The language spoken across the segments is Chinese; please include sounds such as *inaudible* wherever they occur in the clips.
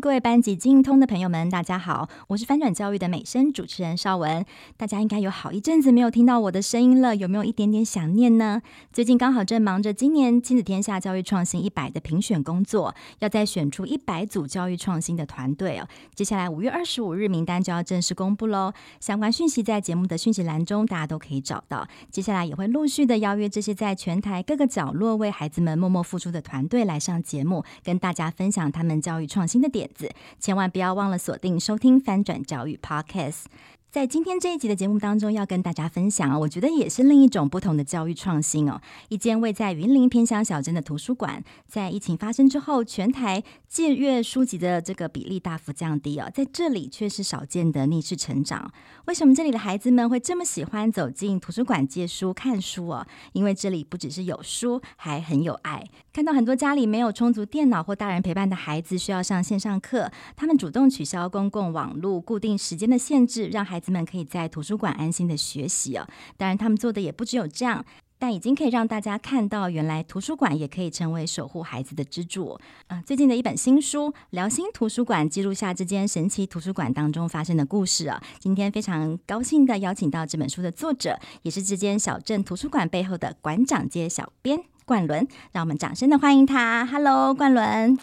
各位班级经营通的朋友们，大家好，我是翻转教育的美声主持人邵文。大家应该有好一阵子没有听到我的声音了，有没有一点点想念呢？最近刚好正忙着今年亲子天下教育创新一百的评选工作，要再选出一百组教育创新的团队哦。接下来五月二十五日名单就要正式公布喽，相关讯息在节目的讯息栏中大家都可以找到。接下来也会陆续的邀约这些在全台各个角落为孩子们默默付出的团队来上节目，跟大家分享他们教育创新的点子，千万不要忘了锁定收听翻转教育 Podcast。在今天这一集的节目当中，要跟大家分享啊，我觉得也是另一种不同的教育创新哦。一间位在云林偏乡小镇的图书馆，在疫情发生之后，全台借阅书籍的这个比例大幅降低哦，在这里却是少见的逆势成长。为什么这里的孩子们会这么喜欢走进图书馆借书看书哦？因为这里不只是有书，还很有爱。看到很多家里没有充足电脑或大人陪伴的孩子需要上线上课，他们主动取消公共网络固定时间的限制，让孩子们可以在图书馆安心的学习哦。当然，他们做的也不只有这样，但已经可以让大家看到，原来图书馆也可以成为守护孩子的支柱。啊，最近的一本新书《辽心图书馆》记录下这间神奇图书馆当中发生的故事啊。今天非常高兴的邀请到这本书的作者，也是这间小镇图书馆背后的馆长兼小编冠伦，让我们掌声的欢迎他。Hello，冠伦。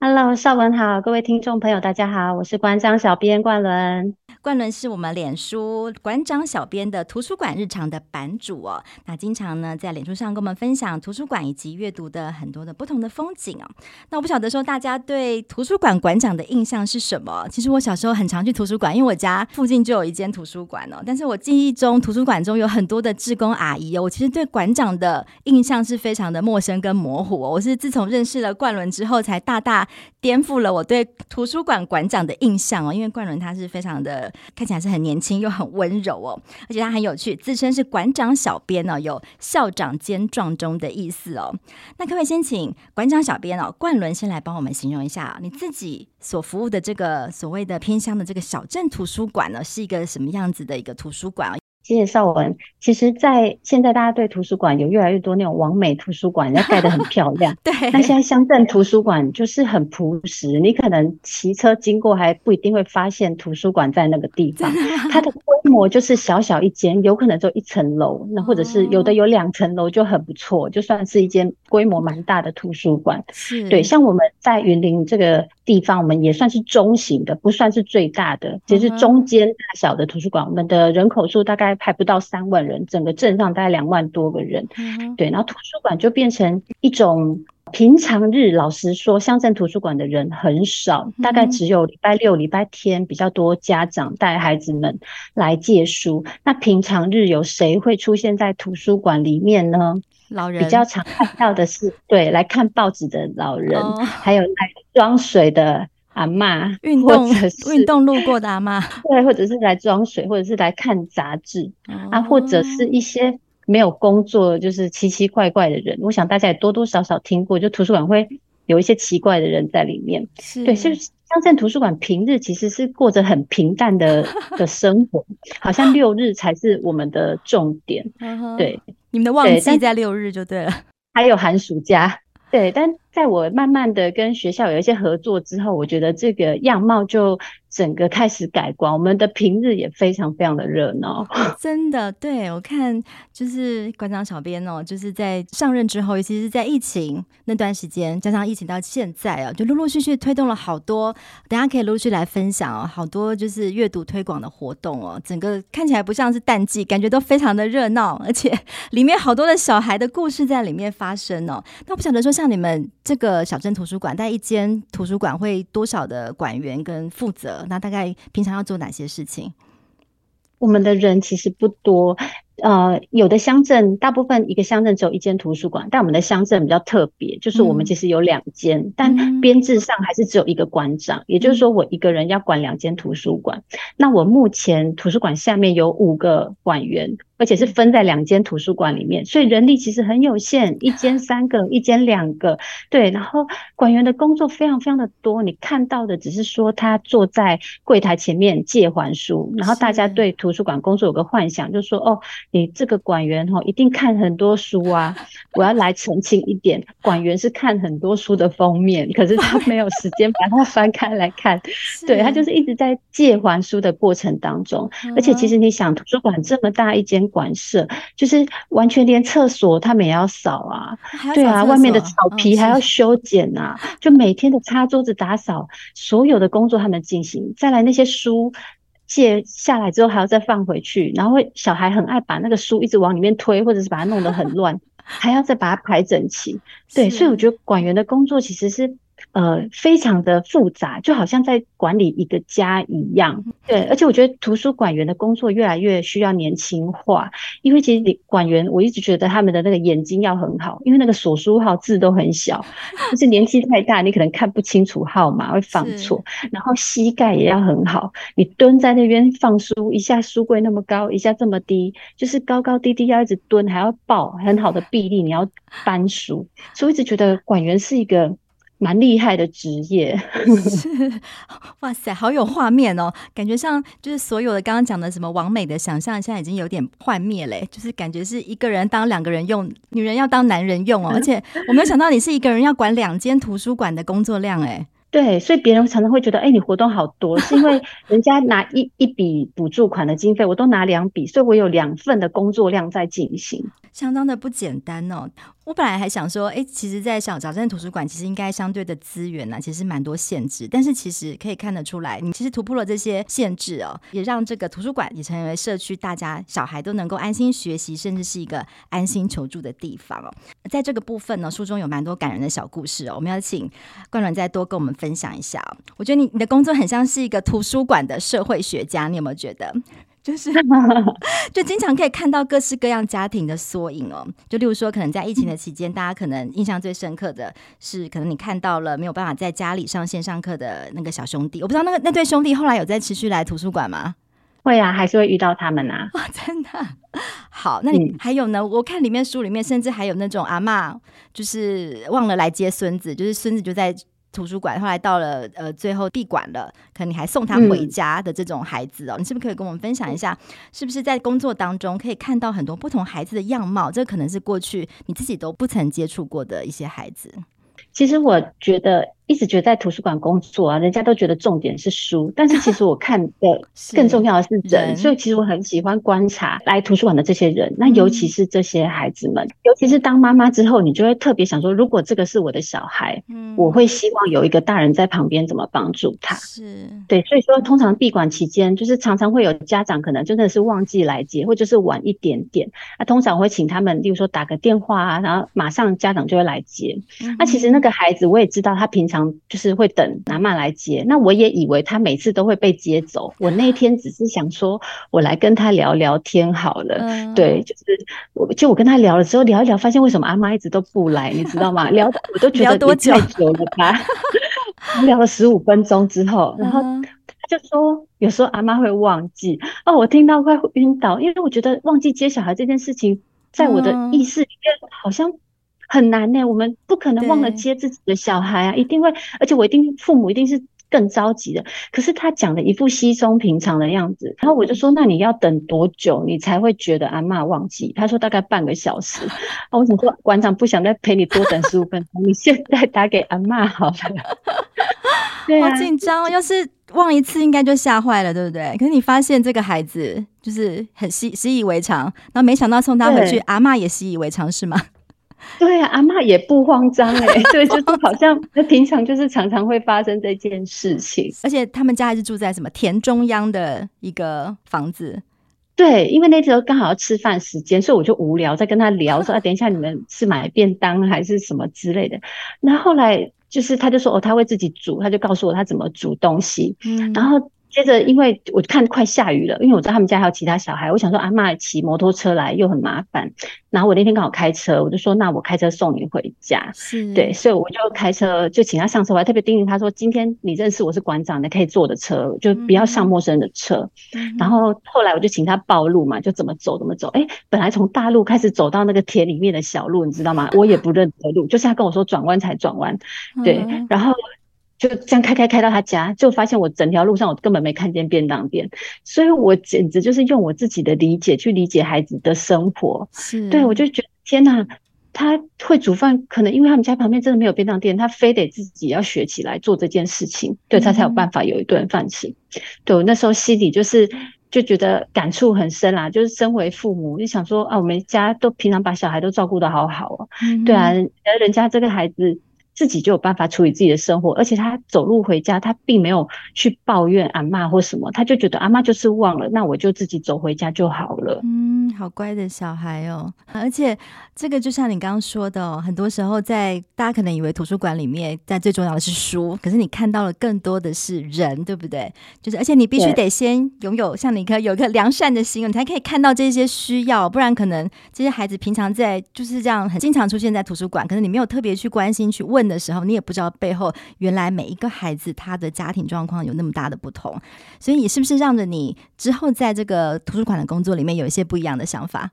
Hello，绍雯好，各位听众朋友，大家好，我是馆长小编冠伦。冠伦是我们脸书馆长小编的图书馆日常的版主哦，那经常呢在脸书上跟我们分享图书馆以及阅读的很多的不同的风景哦。那我不晓得说大家对图书馆馆长的印象是什么？其实我小时候很常去图书馆，因为我家附近就有一间图书馆哦。但是我记忆中图书馆中有很多的志工阿姨哦，我其实对馆长的印象是非常的陌生跟模糊哦。我是自从认识了冠伦之后，才大大颠覆了我对图书馆馆长的印象哦。因为冠伦他是非常的。看起来是很年轻又很温柔哦，而且他很有趣，自称是馆长小编哦，有校长兼撞钟的意思哦。那可不可以先请馆长小编哦，冠伦先来帮我们形容一下你自己所服务的这个所谓的偏乡的这个小镇图书馆呢，是一个什么样子的一个图书馆啊？谢谢绍完。其实，在现在大家对图书馆有越来越多那种完美图书馆，要 *laughs* 盖得很漂亮。对。那现在乡镇图书馆就是很朴实，你可能骑车经过还不一定会发现图书馆在那个地方。它的规模就是小小一间，有可能就一层楼，那或者是有的有两层楼就很不错，就算是一间规模蛮大的图书馆。是。对，像我们在云林这个地方，我们也算是中型的，不算是最大的，只是中间大小的图书馆。我们的人口数大概。还不到三万人，整个镇上大概两万多个人，嗯，对，然后图书馆就变成一种平常日，老实说，乡镇图书馆的人很少，大概只有礼拜六、礼拜天比较多家长带孩子们来借书。那平常日有谁会出现在图书馆里面呢？老人。比较常看到的是，对，来看报纸的老人，哦，还有来装水的。阿妈，运动运动路过的阿妈，*laughs* 对，或者是来装水，或者是来看杂志、哦、啊，或者是一些没有工作，就是奇奇怪怪的人。我想大家也多多少少听过，就图书馆会有一些奇怪的人在里面。是对，就是乡镇图书馆平日其实是过着很平淡的 *laughs* 的生活，好像六日才是我们的重点。对，你们的旺季在六日就对了，还有寒暑假。对，但在我慢慢的跟学校有一些合作之后，我觉得这个样貌就。整个开始改观，我们的平日也非常非常的热闹，*laughs* 真的。对，我看就是馆长小编哦，就是在上任之后，尤其是在疫情那段时间，加上疫情到现在啊，就陆陆续续推动了好多，等下可以陆续来分享哦，好多就是阅读推广的活动哦，整个看起来不像是淡季，感觉都非常的热闹，而且 *laughs* 里面好多的小孩的故事在里面发生哦。那我不晓得说，像你们这个小镇图书馆，在一间图书馆会多少的馆员跟负责？那大概平常要做哪些事情？我们的人其实不多，呃，有的乡镇大部分一个乡镇只有一间图书馆，但我们的乡镇比较特别，就是我们其实有两间，嗯，但编制上还是只有一个馆长，嗯，也就是说我一个人要管两间图书馆。那我目前图书馆下面有五个馆员，而且是分在两间图书馆里面，所以人力其实很有限，一间 *laughs* 三个，一间两个，对。然后馆员的工作非常非常的多，你看到的只是说他坐在柜台前面借还书，然后大家对图书馆工作有个幻想，就是说哦，你这个馆员哦一定看很多书啊。我要来澄清一点，馆员是看很多书的封面，可是他没有时间把它翻开来看，*laughs* 对，他就是一直在借还书的过程当中，而且其实你想图书馆这么大一间。馆舍就是完全连厕所他们也要扫啊，对啊，外面的草皮还要修剪啊，就每天的擦桌子、打扫，所有的工作他们进行。再来那些书借下来之后还要再放回去，然后小孩很爱把那个书一直往里面推，或者是把它弄得很乱，*laughs* 还要再把它排整齐。对，所以我觉得管员的工作其实是。呃，非常的复杂，就好像在管理一个家一样。对，而且我觉得图书馆员的工作越来越需要年轻化，因为其实馆员我一直觉得他们的那个眼睛要很好，因为那个索书号字都很小，*laughs* 就是年纪太大，你可能看不清楚号码会放错。然后膝盖也要很好，你蹲在那边放书，一下书柜那么高，一下这么低，就是高高低低要一直蹲，还要抱很好的臂力，你要搬书，所以我一直觉得馆员是一个。蛮厉害的职业，是。*laughs* 哇塞，好有画面哦，感觉像就是所有的刚刚讲的什么完美的想象，现在已经有点幻灭嘞，就是感觉是一个人当两个人用，女人要当男人用哦，而且我没有想到你是一个人要管两间图书馆的工作量哎，*laughs* 对，所以别人常常会觉得，哎、欸，你活动好多，*laughs* 是因为人家拿一一笔补助款的经费，我都拿两笔，所以我有两份的工作量在进行，相当的不简单哦。我本来还想说，哎，其实，在小小镇图书馆，其实应该相对的资源呢、其实蛮多限制。但是，其实可以看得出来，你其实突破了这些限制哦，也让这个图书馆也成为社区大家小孩都能够安心学习，甚至是一个安心求助的地方哦。在这个部分呢，书中有蛮多感人的小故事哦。我们要请冠伦再多跟我们分享一下。我觉得你你的工作很像是一个图书馆的社会学家，你有没有觉得？就是，*laughs* 就经常可以看到各式各样家庭的缩影哦。就例如说，可能在疫情的期间，大家可能印象最深刻的是，可能你看到了没有办法在家里上线上课的那个小兄弟。我不知道那个那对兄弟后来有在持续来图书馆吗？会啊，还是会遇到他们啊。哦，真的。好，那你还有呢？我看里面书里面，甚至还有那种阿嬷，就是忘了来接孙子，就是孙子就在。图书馆后来到了呃，最后闭馆了，可能你还送他回家的这种孩子哦，嗯、你是不是可以跟我们分享一下？是不是在工作当中可以看到很多不同孩子的样貌？这可能是过去你自己都不曾接触过的一些孩子。其实我觉得。一直觉得在图书馆工作啊，人家都觉得重点是书，但是其实我看的 *laughs* 更重要的是人，是所以其实我很喜欢观察来图书馆的这些人，那尤其是这些孩子们，嗯、尤其是当妈妈之后，你就会特别想说，如果这个是我的小孩，嗯，我会希望有一个大人在旁边怎么帮助他，是对，所以说通常闭馆期间，就是常常会有家长可能真的是忘记来接，或者是晚一点点，那通常我会请他们，例如说打个电话啊，然后马上家长就会来接，嗯、那其实那个孩子我也知道他平常。就是会等阿妈来接，那我也以为他每次都会被接走。我那天只是想说，我来跟他聊聊天好了。嗯、对，就是我就我跟他聊了之后，聊一聊，发现为什么阿妈一直都不来，你知道吗？聊我都觉得多久太久了吧？*laughs* 聊了十五分钟之后，然后他就说，有时候阿妈会忘记哦，我听到快晕倒，因为我觉得忘记接小孩这件事情，在我的意识里面好像。很难呢、欸，我们不可能忘了接自己的小孩啊，一定会，而且我一定父母一定是更着急的。可是他讲的一副稀松平常的样子，然后我就说，那你要等多久你才会觉得阿嬷忘记？他说大概半个小时。*laughs* 我想说馆长不想再陪你多等十五分钟，你现在打给阿嬷好了。*laughs* 对啊，好紧张，要是忘一次应该就吓坏了，对不对？可是你发现这个孩子就是很习习以为常，然后没想到送他回去，阿嬷也习以为常，是吗？*laughs* 对啊，阿嬷也不慌张哎、欸，*laughs* 对，就是好像平常就是常常会发生这件事情，而且他们家还是住在什么田中央的一个房子。对，因为那时候刚好要吃饭时间，所以我就无聊在跟他聊说 *laughs* 啊，等一下你们是买便当还是什么之类的。那后来就是他就说哦，他会自己煮，他就告诉我他怎么煮东西。嗯，然后接着，因为我看快下雨了，因为我知道他们家还有其他小孩，我想说阿妈骑摩托车来又很麻烦。然后我那天刚好开车，我就说那我开车送你回家。是，对，所以我就开车就请他上车，我还特别叮咛他说，今天你认识我是馆长，你可以坐的车，就不要上陌生的车。嗯、然后后来我就请他报路嘛，就怎么走怎么走。哎，本来从大路开始走到那个田里面的小路，你知道吗？我也不认得路，就是他跟我说转弯才转弯。对，嗯、然后。就这样开开开到他家，就发现我整条路上我根本没看见便当店，所以我简直就是用我自己的理解去理解孩子的生活。是，对，我就觉得天哪，他会煮饭，可能因为他们家旁边真的没有便当店，他非得自己要学起来做这件事情，对，他才有办法有一顿饭吃。嗯、对，我那时候心里就是就觉得感触很深啦，就是身为父母就想说啊，我们家都平常把小孩都照顾的好好哦、对啊，而人家这个孩子。自己就有办法处理自己的生活，而且他走路回家，他并没有去抱怨阿嬷或什么，他就觉得阿妈就是忘了，那我就自己走回家就好了。嗯，好乖的小孩哦。而且这个就像你刚刚说的哦，很多时候在大家可能以为图书馆里面在最重要的是书，可是你看到了更多的是人，对不对？就是而且你必须得先拥有像你一个有一个良善的心，你才可以看到这些需要，不然可能这些孩子平常在就是这样很经常出现在图书馆，可是你没有特别去关心去问。的时候，你也不知道背后原来每一个孩子他的家庭状况有那么大的不同，所以你是不是让着你之后在这个图书馆的工作里面有一些不一样的想法？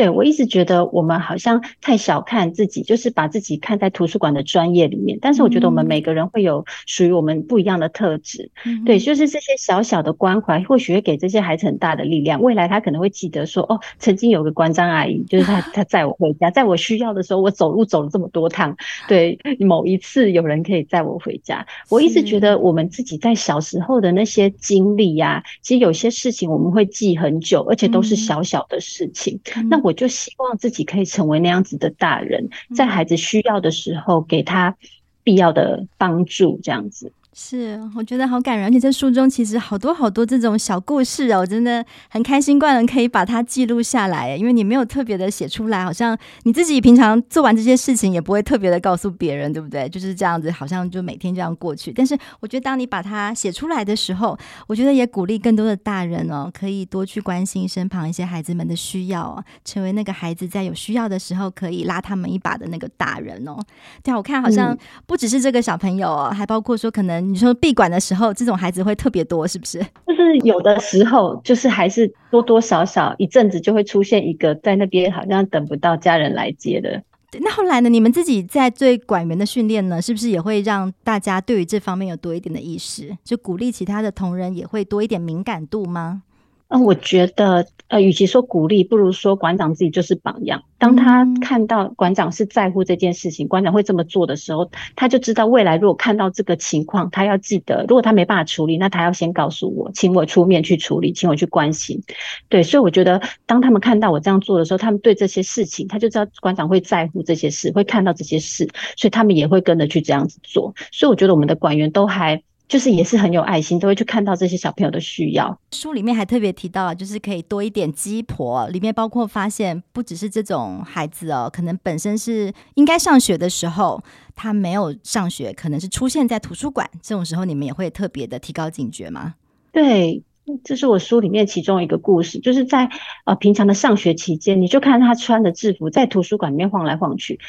对，我一直觉得我们好像太小看自己，就是把自己看在图书馆的专业里面。但是我觉得我们每个人会有属于我们不一样的特质。嗯、对，就是这些小小的关怀，或许会给这些孩子很大的力量。未来他可能会记得说：“哦，曾经有个关张阿姨，就是他，*laughs* 他载我回家，在我需要的时候，我走路走了这么多趟。对，某一次有人可以载我回家。我一直觉得我们自己在小时候的那些经历呀、啊，其实有些事情我们会记很久，而且都是小小的事情。嗯、那我。我就希望自己可以成为那样子的大人，在孩子需要的时候给他必要的帮助，这样子。是，我觉得好感人，而且这书中其实好多好多这种小故事哦，我真的很开心，冠伦可以把它记录下来，因为你没有特别的写出来，好像你自己平常做完这些事情也不会特别的告诉别人，对不对？就是这样子，好像就每天这样过去。但是我觉得当你把它写出来的时候，我觉得也鼓励更多的大人哦，可以多去关心身旁一些孩子们的需要哦，成为那个孩子在有需要的时候可以拉他们一把的那个大人哦。对啊，我看好像不只是这个小朋友哦，还包括说可能。你说闭馆的时候，这种孩子会特别多，是不是？就是有的时候，就是还是多多少少一阵子就会出现一个在那边好像等不到家人来接的。那后来呢？你们自己在对管员的训练呢，是不是也会让大家对于这方面有多一点的意识？就鼓励其他的同仁也会多一点敏感度吗？嗯，我觉得，呃，与其说鼓励，不如说馆长自己就是榜样。当他看到馆长是在乎这件事情，馆长会这么做的时候，他就知道未来如果看到这个情况，他要记得，如果他没办法处理，那他要先告诉我，请我出面去处理，请我去关心。对，所以我觉得，当他们看到我这样做的时候，他们对这些事情，他就知道馆长会在乎这些事，会看到这些事，所以他们也会跟着去这样子做。所以我觉得我们的馆员都还。就是也是很有爱心，都会去看到这些小朋友的需要。书里面还特别提到啊，就是可以多一点鸡婆，里面包括发现不只是这种孩子哦，可能本身是应该上学的时候，他没有上学，可能是出现在图书馆这种时候，你们也会特别的提高警觉吗？对，这是我书里面其中一个故事，就是在呃平常的上学期间，你就看他穿着制服在图书馆里面晃来晃去。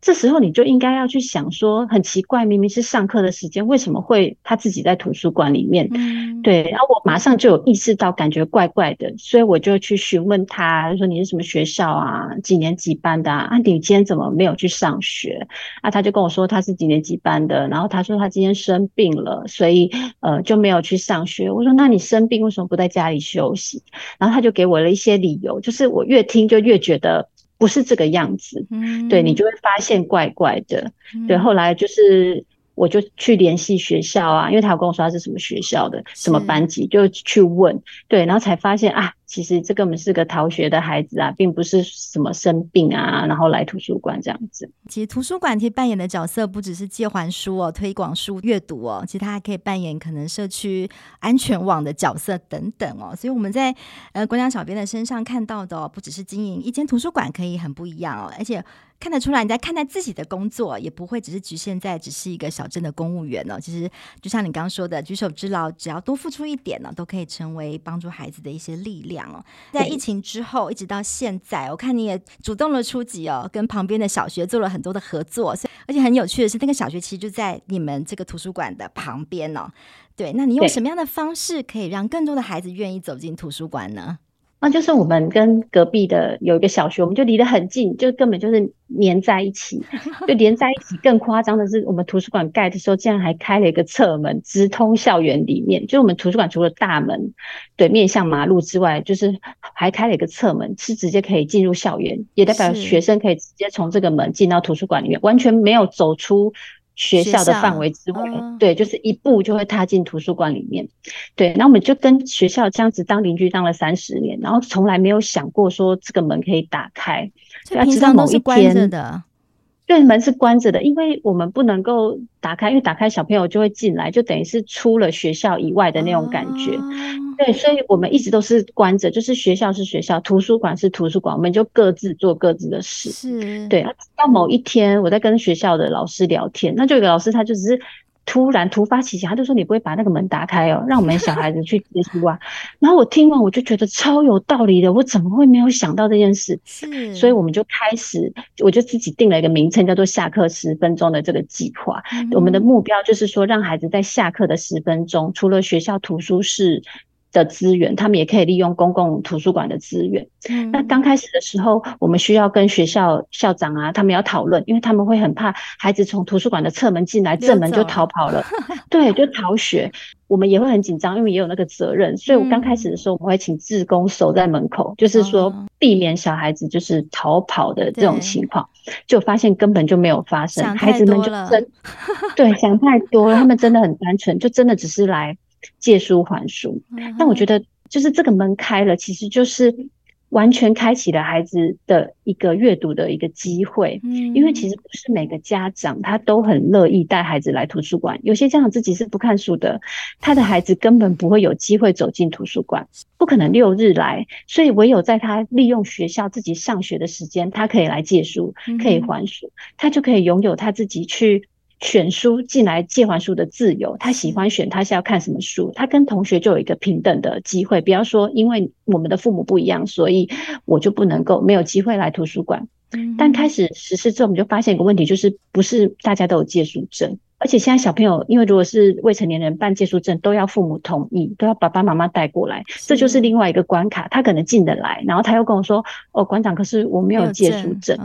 这时候你就应该要去想说，很奇怪，明明是上课的时间，为什么会他自己在图书馆里面？嗯，对。然后我马上就有意识到，感觉怪怪的，所以我就去询问他，说你是什么学校啊？几年级班的啊？啊，你今天怎么没有去上学？啊，他就跟我说他是几年级班的，然后他说他今天生病了，所以呃就没有去上学。我说那你生病为什么不在家里休息？然后他就给我了一些理由，就是我越听就越觉得。不是这个样子，嗯，对，你就会发现怪怪的，嗯，对。后来就是我就去联系学校啊，因为他有跟我说他是什么学校的，什么班级，就去问，对，然后才发现啊，其实这个我们是个逃学的孩子啊，并不是什么生病啊，然后来图书馆这样子。其实图书馆其实扮演的角色不只是借还书哦，推广书阅读哦，其实它还可以扮演可能社区安全网的角色等等哦。所以我们在呃国家小编的身上看到的哦，不只是经营一间图书馆可以很不一样哦，而且。看得出来，你在看待自己的工作，也不会只是局限在只是一个小镇的公务员呢。其实，就像你刚刚说的，举手之劳，只要多付出一点呢，都可以成为帮助孩子的一些力量哦。在疫情之后，一直到现在，我看你也主动的出击哦，跟旁边的小学做了很多的合作。所以而且很有趣的是，那个小学其实就在你们这个图书馆的旁边哦。对，那你用什么样的方式可以让更多的孩子愿意走进图书馆呢？那就是我们跟隔壁的有一个小学，我们就离得很近，就根本就是黏在一起，*laughs* 就连在一起。更夸张的是，我们图书馆盖的时候，竟然还开了一个侧门，直通校园里面。就我们图书馆除了大门对面向马路之外，就是还开了一个侧门，是直接可以进入校园，也代表学生可以直接从这个门进到图书馆里面，完全没有走出。学校的范围之外，哦，对，就是一步就会踏进图书馆里面。对，那我们就跟学校这样子当邻居当了三十年，然后从来没有想过说这个门可以打开。要知道某一天的，对，门是关着的，因为我们不能够打开，因为打开小朋友就会进来，就等于是出了学校以外的那种感觉。哦对，所以我们一直都是关着，就是学校是学校，图书馆是图书馆，我们就各自做各自的事。是，对。到某一天，我在跟学校的老师聊天，那就有个老师，他就只是。突然突发奇想，他就说：“你不会把那个门打开哦，*laughs* 让我们小孩子去借书啊？”然后我听完，我就觉得超有道理的。我怎么会没有想到这件事？是，所以我们就开始，我就自己定了一个名称，叫做“下课十分钟”的这个计划。嗯。我们的目标就是说，让孩子在下课的十分钟，除了学校图书室。的资源，他们也可以利用公共图书馆的资源。嗯，那刚开始的时候，我们需要跟学校校长啊，他们要讨论，因为他们会很怕孩子从图书馆的侧门进来，正门就逃跑了，*laughs* 对，就逃学。我们也会很紧张，因为也有那个责任。所以我刚开始的时候，我们会请志工守在门口，嗯，就是说避免小孩子就是逃跑的这种情况。就发现根本就没有发生，孩子们就真 *laughs* 对想太多了，他们真的很单纯，就真的只是来。借书还书，但我觉得就是这个门开了，其实就是完全开启了孩子的一个阅读的一个机会。嗯，因为其实不是每个家长他都很乐意带孩子来图书馆，有些家长自己是不看书的，他的孩子根本不会有机会走进图书馆，不可能六日来，所以唯有在他利用学校自己上学的时间，他可以来借书，可以还书，他就可以拥有他自己去。选书进来借还书的自由，他喜欢选，他是要看什么书，他跟同学就有一个平等的机会。不要说，因为我们的父母不一样，所以我就不能够没有机会来图书馆。但开始实施之后，我们就发现一个问题，就是不是大家都有借书证，而且现在小朋友，因为如果是未成年人办借书证，都要父母同意，都要爸爸妈妈带过来，这就是另外一个关卡。他可能进得来，然后他又跟我说：“哦，馆长，可是我没有借书证。”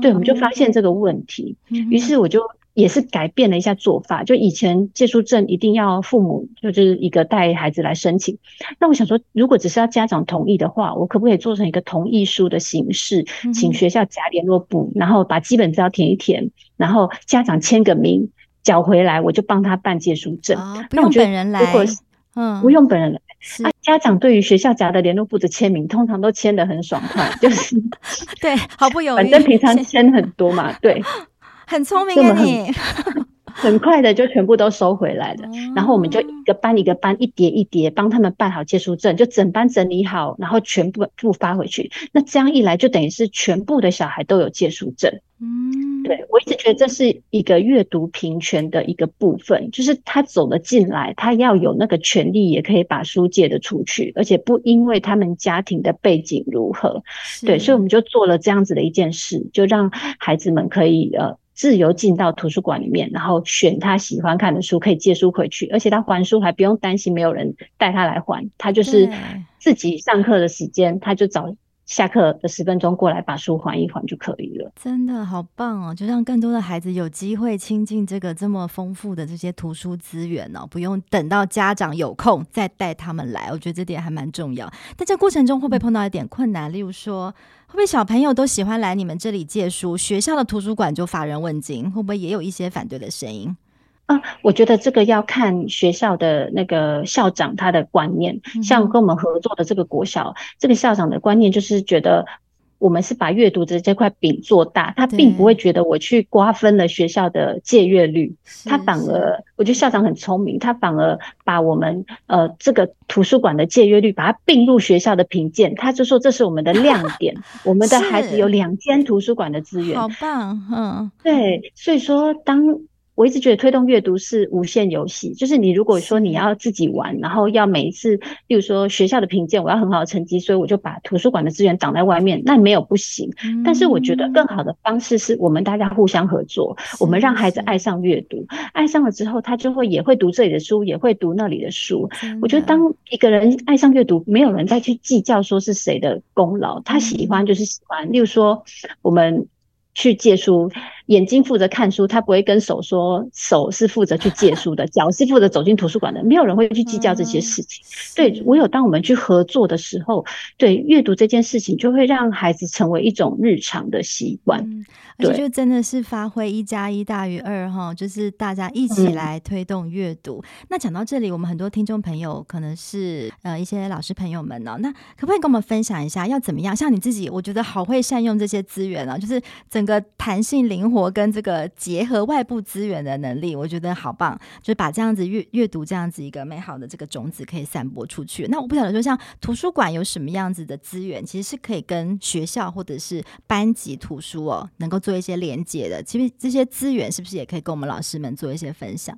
对，我们就发现这个问题，于是我就。也是改变了一下做法，就以前借书证一定要父母就是一个带孩子来申请，那我想说，如果只是要家长同意的话，我可不可以做成一个同意书的形式，请学校夹联络簿，然后把基本资料填一填，然后家长签个名，缴回来，我就帮他办借书证。哦，不用本人来，如果嗯，不用本人来，啊，家长对于学校夹的联络簿的签名，通常都签的很爽快，就是 *laughs* 对，毫不犹豫，反正平常签很多嘛，对。很聪明啊你，*laughs* 很快的就全部都收回来了。然后我们就一个班一个班一叠一叠帮他们办好借书证，就整班整理好，然后全部不发回去。那这样一来，就等于是全部的小孩都有借书证。嗯，对，我一直觉得这是一个阅读平权的一个部分，就是他走了进来，他要有那个权利，也可以把书借的出去，而且不因为他们家庭的背景如何。对，所以我们就做了这样子的一件事，就让孩子们可以呃。自由进到图书馆里面，然后选他喜欢看的书，可以借书回去，而且他还书还不用担心没有人带他来还，他就是自己上课的时间，他就找下课的十分钟过来把书还一还就可以了。真的好棒哦！就让更多的孩子有机会亲近这个这么丰富的这些图书资源哦，不用等到家长有空再带他们来，我觉得这点还蛮重要。但这过程中会不会碰到一点困难？例如说。会不会小朋友都喜欢来你们这里借书？学校的图书馆就乏人问津，会不会也有一些反对的声音？啊，我觉得这个要看学校的那个校长他的观念，像跟我们合作的这个国小，这个校长的观念就是觉得。我们是把阅读的这块饼做大，他并不会觉得我去瓜分了学校的借阅率，他反而，我觉得校长很聪明，他反而把我们呃这个图书馆的借阅率把它并入学校的评鉴，他就说这是我们的亮 *laughs* 点，我们的孩子有两间图书馆的资源，好棒，嗯，对，所以说当。我一直觉得推动阅读是无限游戏，就是你如果说你要自己玩，然后要每一次，例如说学校的评鉴，我要很好的成绩，所以我就把图书馆的资源挡在外面，那没有不行。但是我觉得更好的方式是我们大家互相合作，我们让孩子爱上阅读，爱上了之后，他就会也会读这里的书，也会读那里的书。我觉得当一个人爱上阅读，没有人再去计较说是谁的功劳，他喜欢就是喜欢。例如说我们。去借书，眼睛负责看书，他不会跟手说手是负责去借书的，*laughs* 脚是负责走进图书馆的，没有人会去计较这些事情。嗯、对，唯有当我们去合作的时候，对阅读这件事情就会让孩子成为一种日常的习惯。嗯而且就真的是发挥一加一大于二哈，就是大家一起来推动阅读。嗯、那讲到这里，我们很多听众朋友可能是呃一些老师朋友们呢、喔，那可不可以跟我们分享一下要怎么样？像你自己，我觉得好会善用这些资源啊，就是整个弹性灵活跟这个结合外部资源的能力，我觉得好棒。就是把这样子阅阅读这样子一个美好的这个种子可以散播出去。那我不晓得说，像图书馆有什么样子的资源，其实是可以跟学校或者是班级图书哦、喔，能够。做一些连接的，其实这些资源是不是也可以跟我们老师们做一些分享？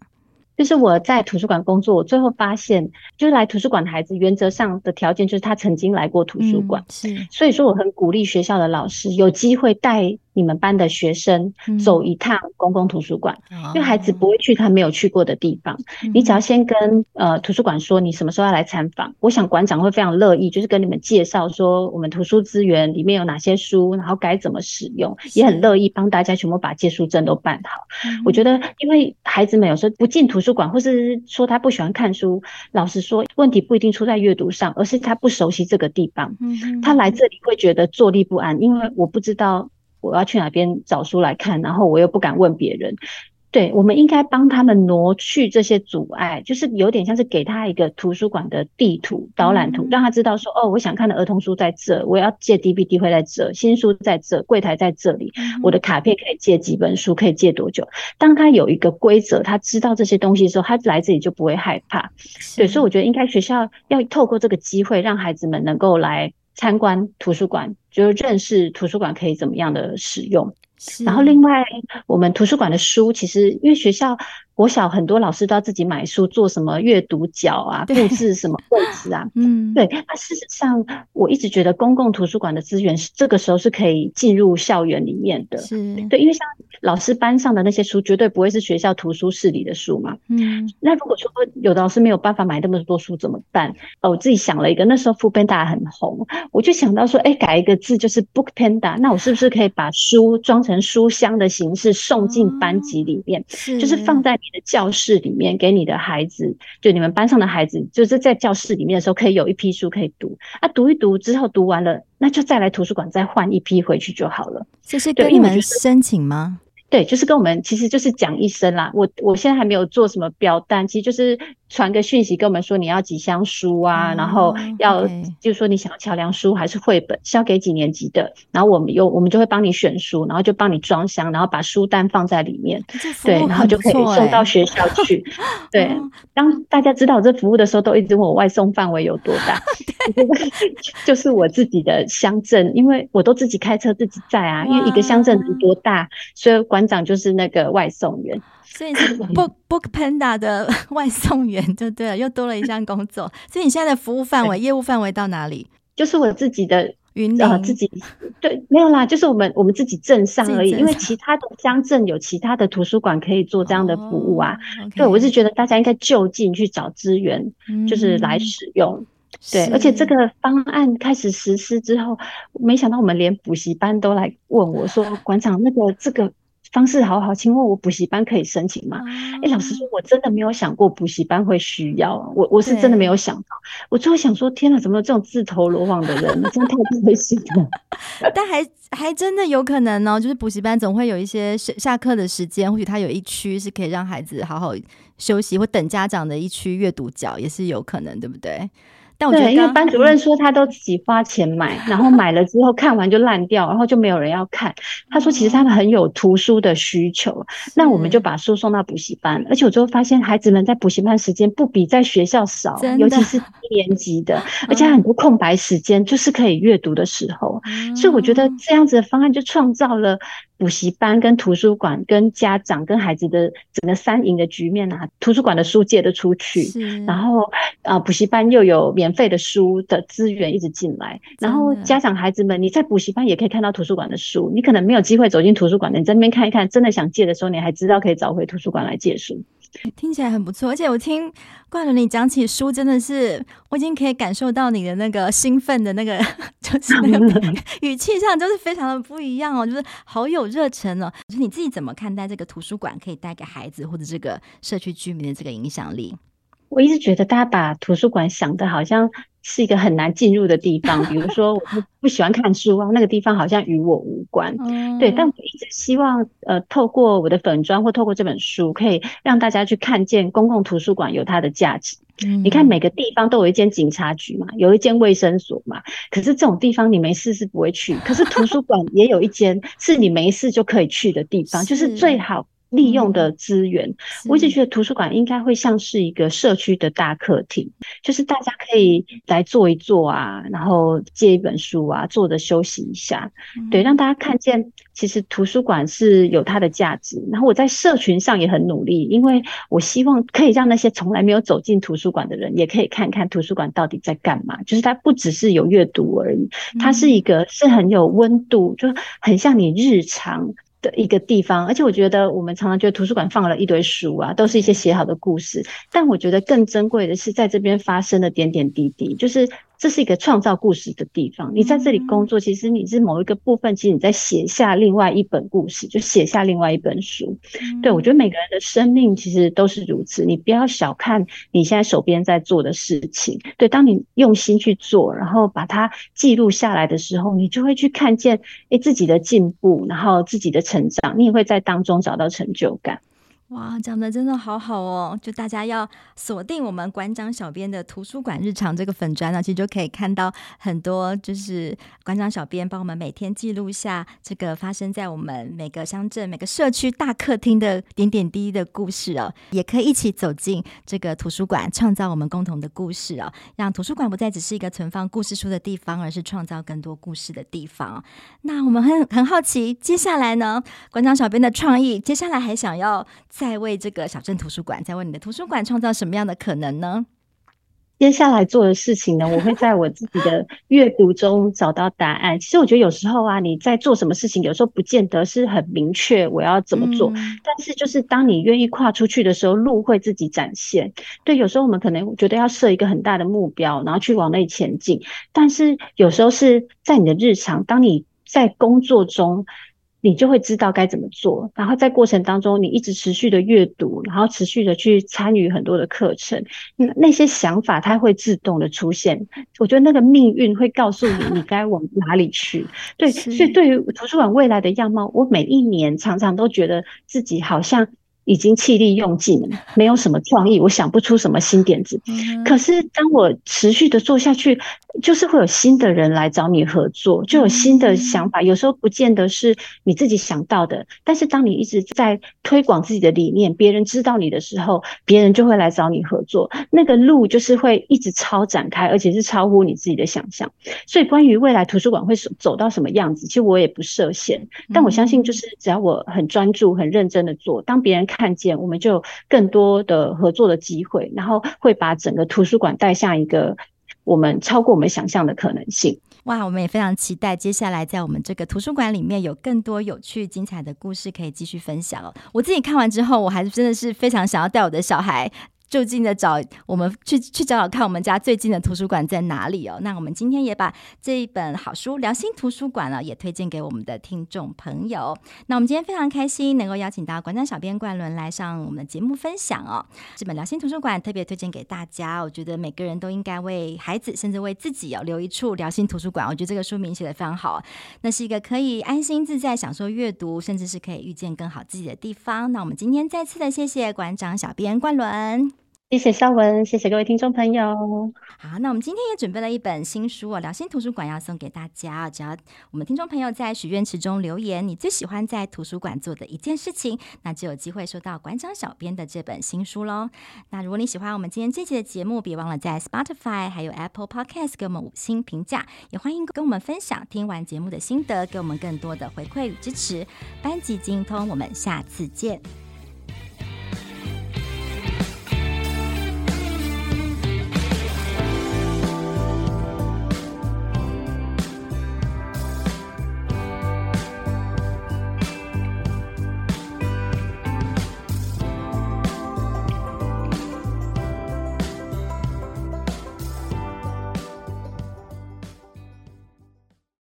就是我在图书馆工作，我最后发现，就是来图书馆的孩子，原则上的条件就是他曾经来过图书馆，嗯、是，所以说我很鼓励学校的老师有机会带。你们班的学生走一趟公共图书馆，嗯，因为孩子不会去他没有去过的地方。嗯、你只要先跟呃图书馆说你什么时候要来参访，我想馆长会非常乐意，就是跟你们介绍说我们图书资源里面有哪些书，然后该怎么使用，也很乐意帮大家全部把借书证都办好。我觉得，因为孩子们有时候不进图书馆，或是说他不喜欢看书，老实说，问题不一定出在阅读上，而是他不熟悉这个地方。他来这里会觉得坐立不安，因为我不知道。我要去哪边找书来看，然后我又不敢问别人。对，我们应该帮他们挪去这些阻碍，就是有点像是给他一个图书馆的地图、导览图，让他知道说，哦，我想看的儿童书在这，我要借 DVD 会在这，新书在这，柜台在这里，我的卡片可以借几本书，可以借多久？当他有一个规则，他知道这些东西的时候，他来这里就不会害怕。对，所以我觉得应该学校要透过这个机会，让孩子们能够来。参观图书馆，就是认识图书馆可以怎么样的使用。然后另外，我们图书馆的书，其实因为学校。国小很多老师都要自己买书，做什么阅读角啊，布置什么位置啊？*laughs* 嗯，对。那事实上，我一直觉得公共图书馆的资源是这个时候是可以进入校园里面的。是，对，因为像老师班上的那些书，绝对不会是学校图书室里的书嘛。嗯。那如果说有的老师没有办法买那么多书怎么办？哦，我自己想了一个，那时候 Foodpanda 很红，我就想到说，哎，改一个字就是 Book Panda，那我是不是可以把书装成书箱的形式送进班级里面？是，就是放在你。的教室里面给你的孩子，就你们班上的孩子，就是在教室里面的时候，可以有一批书可以读啊，读一读之后读完了，那就再来图书馆再换一批回去就好了。这是跟你们申请吗？对，就是跟我们，其实就是讲一声啦。我我现在还没有做什么表单，其实就是。传个讯息跟我们说你要几箱书啊，嗯、然后要、就是说你想要桥梁书还是绘本，是要给几年级的，然后我们有我们就会帮你选书，然后就帮你装箱，然后把书单放在里面，对，然后就可以送到学校去。*laughs* 对，当大家知道这服务的时候，都一直问我外送范围有多大，*laughs* *laughs* 就是我自己的乡镇，因为我都自己开车自己载啊，因为一个乡镇能多大，所以馆长就是那个外送员。所以是 *laughs* Book Book Panda 的 *laughs* 外送员就对了，又多了一项工作。所以你现在的服务范围、业务范围到哪里？就是我自己的云林、呃，自己对，没有啦，就是我们我们自己镇上而已。因为其他的乡镇有其他的图书馆可以做这样的服务啊。Oh. 对，我是觉得大家应该就近去找资源，就是来使用。嗯、对，而且这个方案开始实施之后，没想到我们连补习班都来问我说：“馆长，那个这个。”方式好好，请问我补习班可以申请吗？哎、嗯，老实说，我真的没有想过补习班会需要，我我是真的没有想到。我最后想说，天哪，怎么有这种自投罗网的人？真的太不会信了。*laughs* 但还还真的有可能哦，就是补习班总会有一些下课的时间，或许他有一区是可以让孩子好好休息或等家长的一区阅读角，也是有可能，对不对？但我觉得，因为班主任说他都自己花钱买，嗯、然后买了之后看完就烂掉，然后就没有人要看。他说其实他们很有图书的需求，那我们就把书送到补习班。而且我最后发现，孩子们在补习班时间不比在学校少，尤其是低年级的，*laughs* 而且很多空白时间就是可以阅读的时候。嗯、所以我觉得这样子的方案就创造了。补习班跟图书馆跟家长跟孩子的整个三赢的局面啊，图书馆的书借得出去，然后啊补习班又有免费的书的资源一直进来，然后家长孩子们你在补习班也可以看到图书馆的书，你可能没有机会走进图书馆的，你在那边看一看，真的想借的时候，你还知道可以找回图书馆来借书。听起来很不错，而且我听冠伦你讲起书，真的是我已经可以感受到你的那个兴奋的那个，*laughs* 就是那个 *laughs* 语气上就是非常的不一样哦，就是好有热忱哦。就是你自己怎么看待这个图书馆可以带给孩子或者这个社区居民的这个影响力？我一直觉得大家把图书馆想的好像是一个很难进入的地方，比如 *laughs* 说我不喜欢看书啊，那个地方好像与我无关。对，但我一直希望呃，透过我的粉砖或透过这本书，可以让大家去看见公共图书馆有它的价值。你看每个地方都有一间警察局嘛，有一间卫生所嘛，可是这种地方你没事是不会去，可是图书馆也有一间是你没事就可以去的地方，就是最好。利用的资源，嗯、我一直觉得图书馆应该会像是一个社区的大客厅，就是大家可以来坐一坐啊，然后借一本书啊，坐着休息一下，嗯、对，让大家看见其实图书馆是有它的价值。然后我在社群上也很努力，因为我希望可以让那些从来没有走进图书馆的人，也可以看看图书馆到底在干嘛。就是它不只是有阅读而已，它是一个是很有温度，就很像你日常。的一个地方，而且我觉得我们常常觉得图书馆放了一堆书啊，都是一些写好的故事，但我觉得更珍贵的是在这边发生的点点滴滴，就是。这是一个创造故事的地方。你在这里工作，其实你是某一个部分，其实你在写下另外一本故事，就写下另外一本书。对，我觉得每个人的生命其实都是如此。你不要小看你现在手边在做的事情。对，当你用心去做，然后把它记录下来的时候，你就会去看见诶自己的进步，然后自己的成长，你也会在当中找到成就感。哇，讲的真的好好哦！就大家要锁定我们馆长小编的图书馆日常这个粉砖呢，其实就可以看到很多，就是馆长小编帮我们每天记录下这个发生在我们每个乡镇、每个社区大客厅的点点滴滴的故事哦。也可以一起走进这个图书馆，创造我们共同的故事哦，让图书馆不再只是一个存放故事书的地方，而是创造更多故事的地方。那我们很很好奇，接下来呢，馆长小编的创意，接下来还想要。再为这个小镇图书馆，在为你的图书馆创造什么样的可能呢？接下来做的事情呢，我会在我自己的阅读中找到答案。其实我觉得有时候啊，你在做什么事情，有时候不见得是很明确我要怎么做，嗯、但是就是当你愿意跨出去的时候，路会自己展现。对，有时候我们可能觉得要设一个很大的目标，然后去往内前进，但是有时候是在你的日常，当你在工作中。你就会知道该怎么做，然后在过程当中，你一直持续的阅读，然后持续的去参与很多的课程，那那些想法它会自动的出现。我觉得那个命运会告诉你你该往哪里去。*laughs* 对，所以对于图书馆未来的样貌，我每一年常常都觉得自己好像。已经气力用尽了，没有什么创意，我想不出什么新点子。可是当我持续的做下去，就是会有新的人来找你合作，就有新的想法。有时候不见得是你自己想到的，但是当你一直在推广自己的理念，别人知道你的时候，别人就会来找你合作。那个路就是会一直超展开，而且是超乎你自己的想象。所以关于未来图书馆会走到什么样子，其实我也不设限。但我相信，就是只要我很专注、很认真的做，当别人看。看见，我们就更多的合作的机会，然后会把整个图书馆带向一个我们超过我们想象的可能性。哇，我们也非常期待接下来在我们这个图书馆里面有更多有趣精彩的故事可以继续分享哦。我自己看完之后，我还是真的是非常想要带我的小孩。就近的找我们去去找找看，我们家最近的图书馆在哪里哦。那我们今天也把这一本好书《良心图书馆》呢，也推荐给我们的听众朋友。那我们今天非常开心能够邀请到馆长小编冠伦来上我们的节目分享哦。这本《良心图书馆》特别推荐给大家，我觉得每个人都应该为孩子，甚至为自己哦留一处良心图书馆。我觉得这个书名写得非常好，那是一个可以安心自在享受阅读，甚至是可以遇见更好自己的地方。那我们今天再次的谢谢馆长小编冠伦。谢谢绍文，谢谢各位听众朋友。好，那我们今天也准备了一本新书哦，良心图书馆要送给大家。只要我们听众朋友在许愿池中留言，你最喜欢在图书馆做的一件事情，那就有机会收到馆长小编的这本新书喽。那如果你喜欢我们今天这期的节目，别忘了在 Spotify 还有 Apple Podcast 给我们五星评价，也欢迎跟我们分享听完节目的心得，给我们更多的回馈与支持。班级精通，我们下次见。